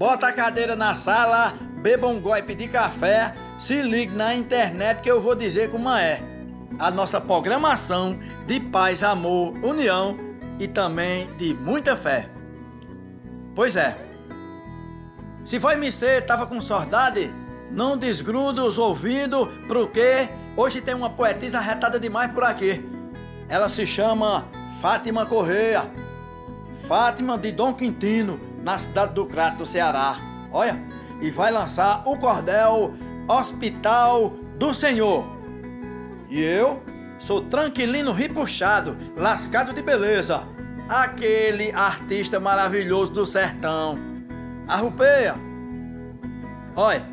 bota a cadeira na sala, beba um golpe de café, se ligue na internet que eu vou dizer como é. A nossa programação de paz, amor, união e também de muita fé. Pois é. Se foi me ser, tava com saudade, não desgruda os ouvidos, porque hoje tem uma poetisa retada demais por aqui. Ela se chama Fátima Correia. Fátima de Dom Quintino, na cidade do Crato, Ceará. Olha, e vai lançar o cordel Hospital do Senhor. E eu sou tranquilino ripuxado, lascado de beleza, aquele artista maravilhoso do sertão. A Rupeia. Olha,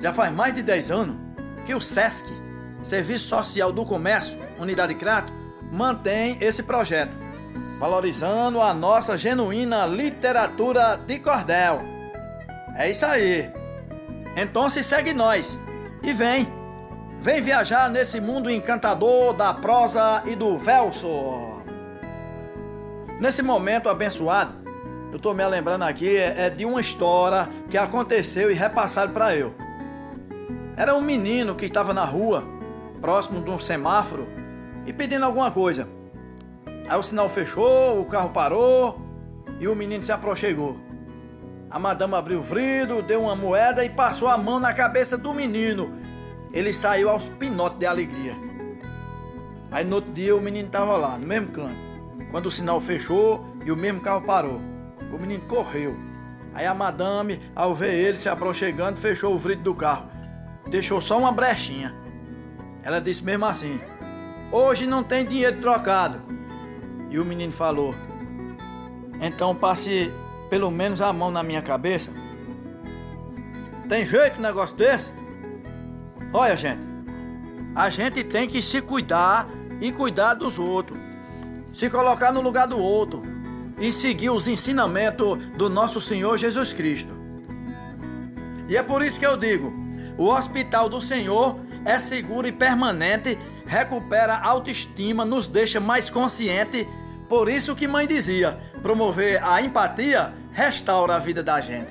já faz mais de 10 anos que o SESC, Serviço Social do Comércio, Unidade Crato, mantém esse projeto, valorizando a nossa genuína literatura de cordel. É isso aí. Então se segue nós e vem. Vem viajar nesse mundo encantador da prosa e do verso. Nesse momento abençoado, eu tô me lembrando aqui é, é de uma história que aconteceu e repassaram para eu. Era um menino que estava na rua, próximo de um semáforo, e pedindo alguma coisa. Aí o sinal fechou, o carro parou e o menino se aproximou. A madama abriu o vidro, deu uma moeda e passou a mão na cabeça do menino. Ele saiu aos pinotes de alegria. Aí no outro dia o menino estava lá, no mesmo canto. Quando o sinal fechou e o mesmo carro parou, o menino correu. Aí a madame, ao ver ele se aproximando, fechou o vidro do carro. Deixou só uma brechinha. Ela disse mesmo assim: Hoje não tem dinheiro trocado. E o menino falou: Então passe pelo menos a mão na minha cabeça. Tem jeito um negócio desse? Olha, gente, a gente tem que se cuidar e cuidar dos outros se colocar no lugar do outro e seguir os ensinamentos do nosso Senhor Jesus Cristo. E é por isso que eu digo: o hospital do Senhor é seguro e permanente, recupera a autoestima, nos deixa mais consciente. Por isso que mãe dizia: promover a empatia restaura a vida da gente.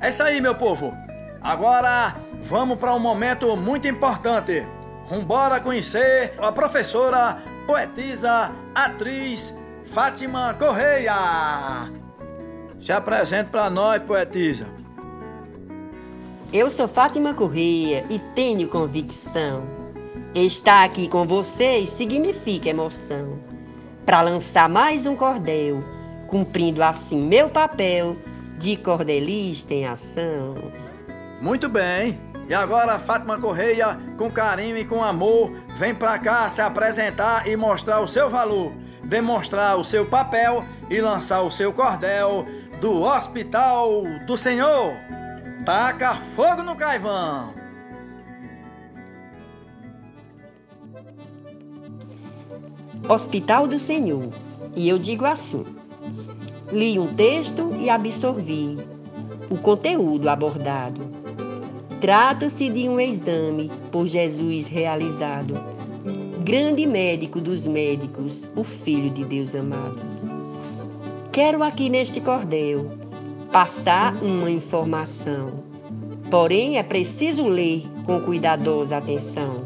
É isso aí, meu povo. Agora vamos para um momento muito importante. Vambora conhecer a professora poetisa, atriz Fátima Correia. Se apresente para nós, poetisa. Eu sou Fátima Correia e tenho convicção. Estar aqui com vocês significa emoção. Para lançar mais um cordel, cumprindo assim meu papel de cordelista em ação. Muito bem. E agora Fátima Correia, com carinho e com amor, vem pra cá se apresentar e mostrar o seu valor, demonstrar o seu papel e lançar o seu cordel do Hospital do Senhor. Taca fogo no caivão! Hospital do Senhor. E eu digo assim: li um texto e absorvi o conteúdo abordado Trata-se de um exame por Jesus realizado. Grande médico dos médicos, o Filho de Deus amado. Quero aqui neste cordel passar uma informação. Porém, é preciso ler com cuidadosa atenção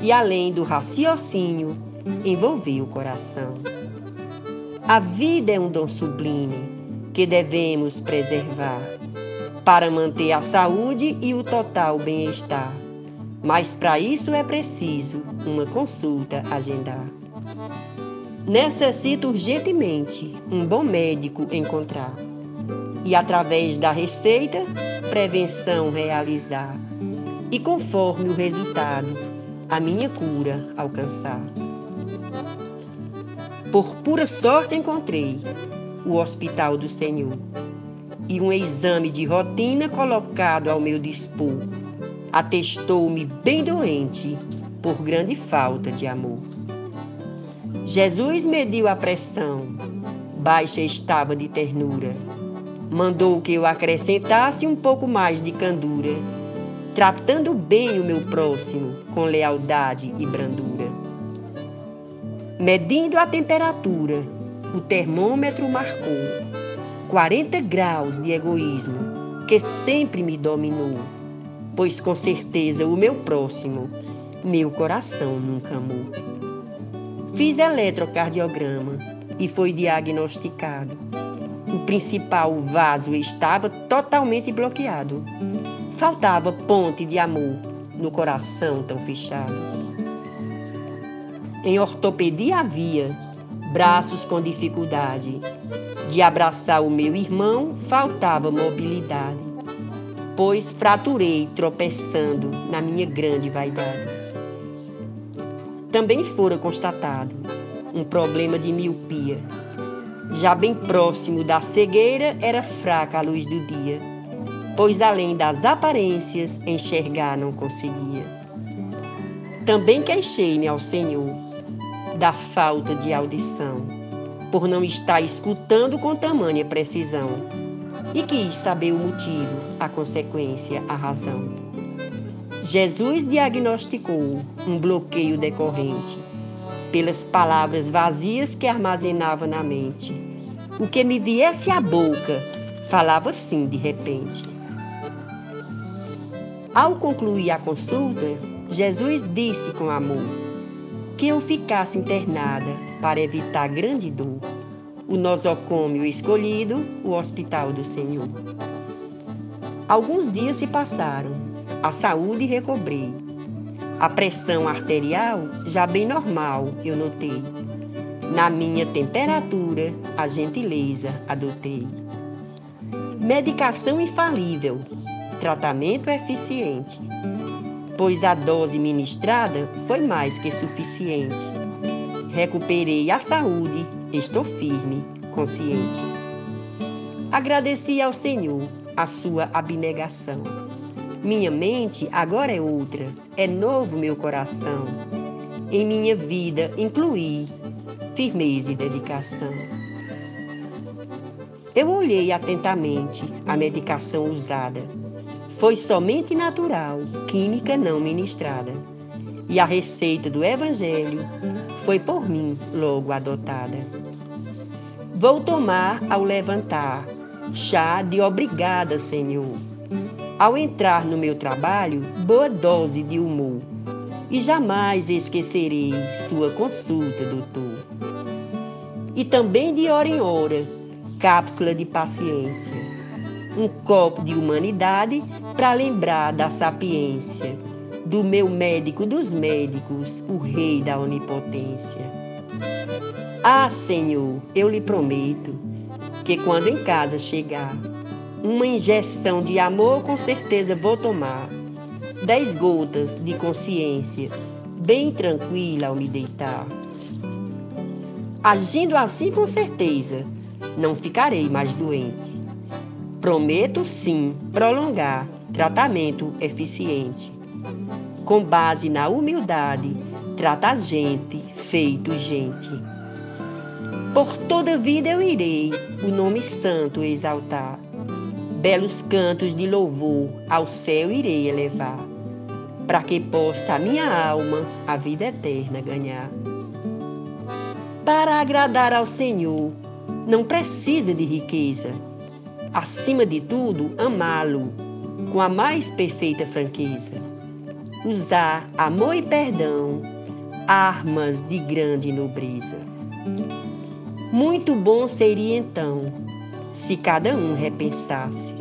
e, além do raciocínio, envolver o coração. A vida é um dom sublime que devemos preservar para manter a saúde e o total bem-estar. Mas para isso é preciso uma consulta agendar. Necessito urgentemente um bom médico encontrar e, através da receita, prevenção realizar e, conforme o resultado, a minha cura alcançar. Por pura sorte encontrei o Hospital do Senhor e um exame de rotina colocado ao meu dispor atestou-me bem doente por grande falta de amor. Jesus mediu a pressão, baixa estava de ternura. Mandou que eu acrescentasse um pouco mais de candura, tratando bem o meu próximo com lealdade e brandura. Medindo a temperatura, o termômetro marcou 40 graus de egoísmo que sempre me dominou, pois com certeza o meu próximo, meu coração nunca amou. Fiz eletrocardiograma e foi diagnosticado. O principal vaso estava totalmente bloqueado. Faltava ponte de amor no coração tão fechado. Em ortopedia havia braços com dificuldade. De abraçar o meu irmão, faltava mobilidade, pois fraturei tropeçando na minha grande vaidade. Também fora constatado um problema de miopia. Já bem próximo da cegueira, era fraca a luz do dia, pois além das aparências, enxergar não conseguia. Também queixei-me ao Senhor da falta de audição, por não estar escutando com tamanha precisão, e quis saber o motivo, a consequência, a razão. Jesus diagnosticou um bloqueio decorrente pelas palavras vazias que armazenava na mente. O que me viesse à boca, falava assim de repente. Ao concluir a consulta, Jesus disse com amor: que eu ficasse internada para evitar grande dor. O nosocômio escolhido, o hospital do Senhor. Alguns dias se passaram, a saúde recobrei. A pressão arterial já bem normal, eu notei. Na minha temperatura, a gentileza adotei. Medicação infalível, tratamento eficiente pois a dose ministrada foi mais que suficiente. Recuperei a saúde, estou firme, consciente. Agradeci ao Senhor a sua abnegação. Minha mente agora é outra, é novo meu coração. Em minha vida incluí firmeza e dedicação. Eu olhei atentamente a medicação usada foi somente natural, química não ministrada. E a receita do Evangelho foi por mim logo adotada. Vou tomar ao levantar chá de obrigada, Senhor. Ao entrar no meu trabalho, boa dose de humor. E jamais esquecerei sua consulta, doutor. E também de hora em hora, cápsula de paciência um copo de humanidade para lembrar da sapiência, do meu médico dos médicos, o rei da onipotência. Ah, Senhor, eu lhe prometo que quando em casa chegar, uma injeção de amor com certeza vou tomar. Dez gotas de consciência, bem tranquila ao me deitar. Agindo assim com certeza, não ficarei mais doente. Prometo sim prolongar tratamento eficiente. Com base na humildade, trata gente feito gente. Por toda vida eu irei o nome santo exaltar. Belos cantos de louvor ao céu irei elevar, para que possa a minha alma a vida eterna ganhar. Para agradar ao Senhor, não precisa de riqueza acima de tudo, amá-lo com a mais perfeita franqueza. Usar amor e perdão, armas de grande nobreza. Muito bom seria então se cada um repensasse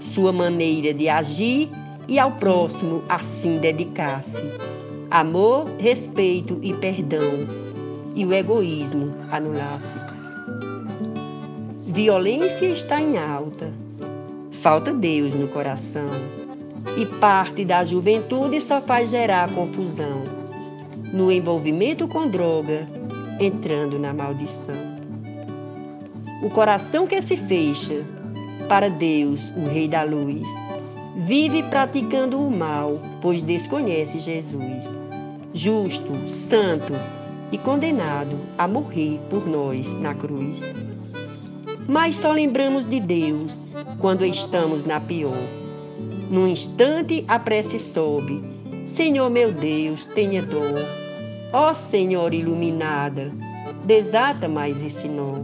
sua maneira de agir e ao próximo assim dedicasse. Amor, respeito e perdão, e o egoísmo anulasse. Violência está em alta. Falta Deus no coração. E parte da juventude só faz gerar confusão. No envolvimento com droga, entrando na maldição. O coração que se fecha para Deus, o Rei da Luz, vive praticando o mal, pois desconhece Jesus, justo, santo e condenado a morrer por nós na cruz mas só lembramos de Deus quando estamos na pior. Num instante a prece sobe: Senhor meu Deus, tenha dor. Ó Senhor iluminada, desata mais esse nó.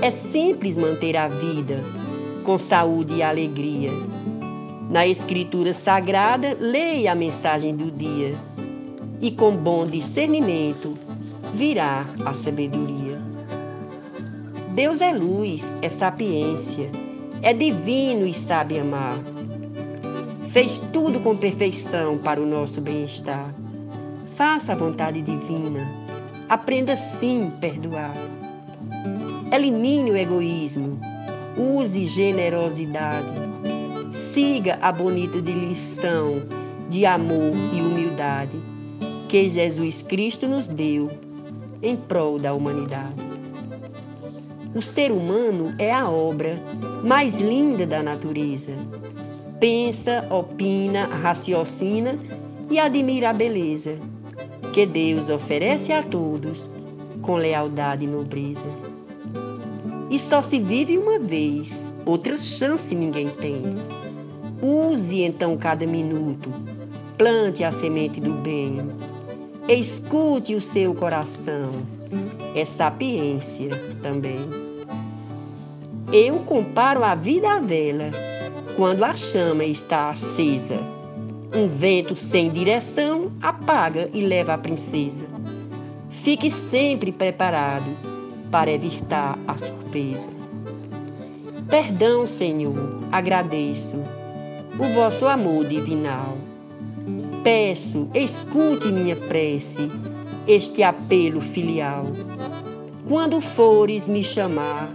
É simples manter a vida com saúde e alegria. Na Escritura Sagrada, leia a mensagem do dia e com bom discernimento virá a sabedoria. Deus é luz, é sapiência, é divino e sabe amar. Fez tudo com perfeição para o nosso bem-estar. Faça a vontade divina. Aprenda sim perdoar. Elimine o egoísmo. Use generosidade. Siga a bonita lição de amor e humildade que Jesus Cristo nos deu em prol da humanidade. O ser humano é a obra mais linda da natureza. Pensa, opina, raciocina e admira a beleza que Deus oferece a todos com lealdade e nobreza. E só se vive uma vez, outra chance ninguém tem. Use então cada minuto, plante a semente do bem. Escute o seu coração, é sapiência também. Eu comparo a vida à vela, quando a chama está acesa um vento sem direção apaga e leva a princesa. Fique sempre preparado para evitar a surpresa. Perdão, Senhor, agradeço o vosso amor divinal. Peço, escute minha prece, este apelo filial. Quando fores me chamar,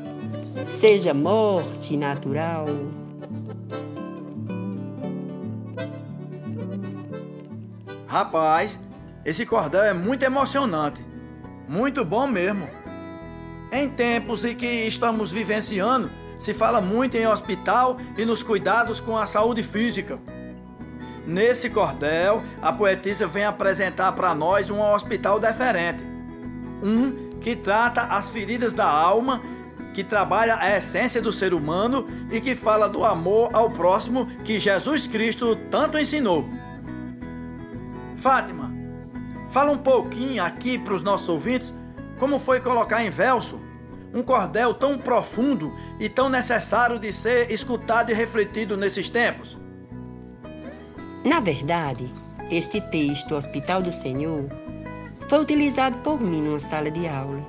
seja morte natural. Rapaz, esse cordel é muito emocionante. Muito bom mesmo. Em tempos em que estamos vivenciando, se fala muito em hospital e nos cuidados com a saúde física. Nesse cordel, a poetisa vem apresentar para nós um hospital diferente. Um que trata as feridas da alma, que trabalha a essência do ser humano e que fala do amor ao próximo que Jesus Cristo tanto ensinou. Fátima, fala um pouquinho aqui para os nossos ouvintes como foi colocar em verso um cordel tão profundo e tão necessário de ser escutado e refletido nesses tempos. Na verdade, este texto, Hospital do Senhor, foi utilizado por mim numa sala de aula,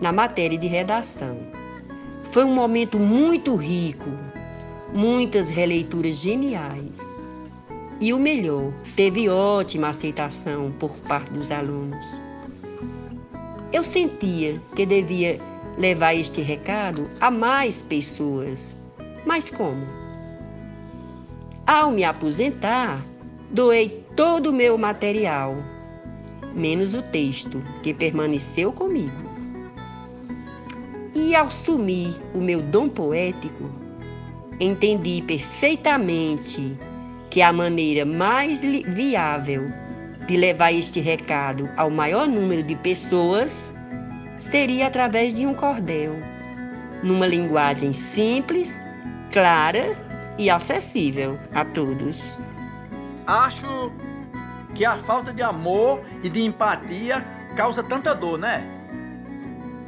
na matéria de redação. Foi um momento muito rico, muitas releituras geniais e o melhor, teve ótima aceitação por parte dos alunos. Eu sentia que devia levar este recado a mais pessoas. Mas como? Ao me aposentar, doei todo o meu material, menos o texto, que permaneceu comigo. E ao sumir o meu dom poético, entendi perfeitamente que a maneira mais viável de levar este recado ao maior número de pessoas seria através de um cordel, numa linguagem simples, clara e acessível a todos. Acho que a falta de amor e de empatia causa tanta dor, né?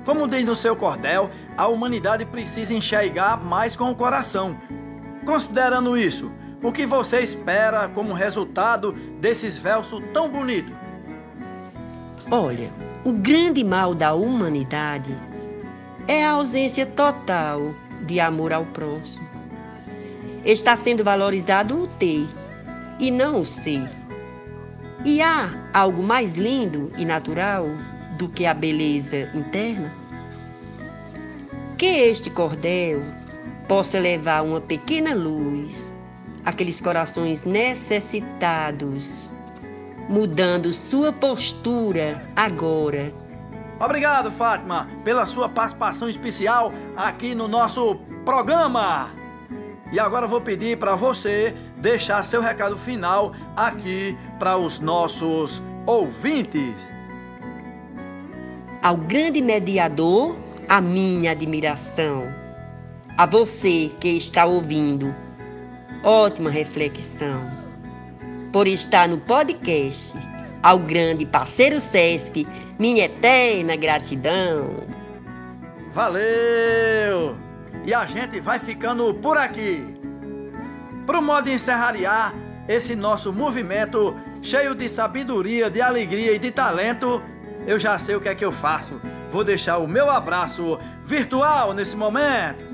Como diz no seu cordel, a humanidade precisa enxergar mais com o coração. Considerando isso, o que você espera como resultado desses versos tão bonitos? Olha, o grande mal da humanidade é a ausência total de amor ao próximo. Está sendo valorizado o ter e não o ser. E há algo mais lindo e natural do que a beleza interna? Que este cordel possa levar uma pequena luz aqueles corações necessitados, mudando sua postura agora. Obrigado, Fátima, pela sua participação especial aqui no nosso programa. E agora eu vou pedir para você deixar seu recado final aqui para os nossos ouvintes. Ao grande mediador, a minha admiração. A você que está ouvindo Ótima reflexão. Por estar no podcast, ao grande parceiro Sesc, minha eterna gratidão. Valeu! E a gente vai ficando por aqui. Pro modo de encerrariar esse nosso movimento cheio de sabedoria, de alegria e de talento, eu já sei o que é que eu faço. Vou deixar o meu abraço virtual nesse momento.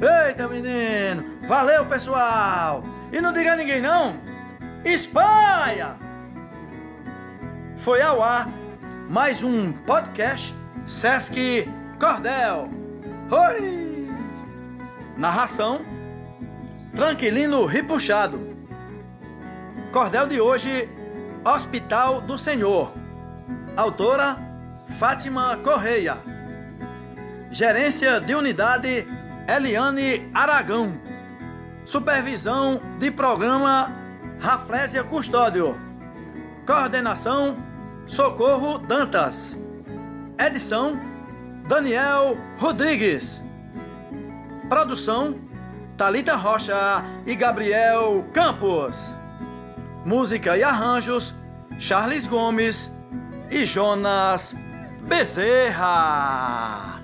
Eita, menino! Valeu, pessoal! E não diga a ninguém não! Espanha! Foi ao ar mais um podcast Sesc Cordel. Oi! Narração: Tranquilino Ripuxado. Cordel de hoje: Hospital do Senhor. Autora: Fátima Correia. Gerência de Unidade: Eliane Aragão. Supervisão de Programa: Raflésia Custódio. Coordenação: Socorro Dantas. Edição: Daniel Rodrigues. Produção: Talita Rocha e Gabriel Campos. Música e arranjos: Charles Gomes e Jonas Bezerra.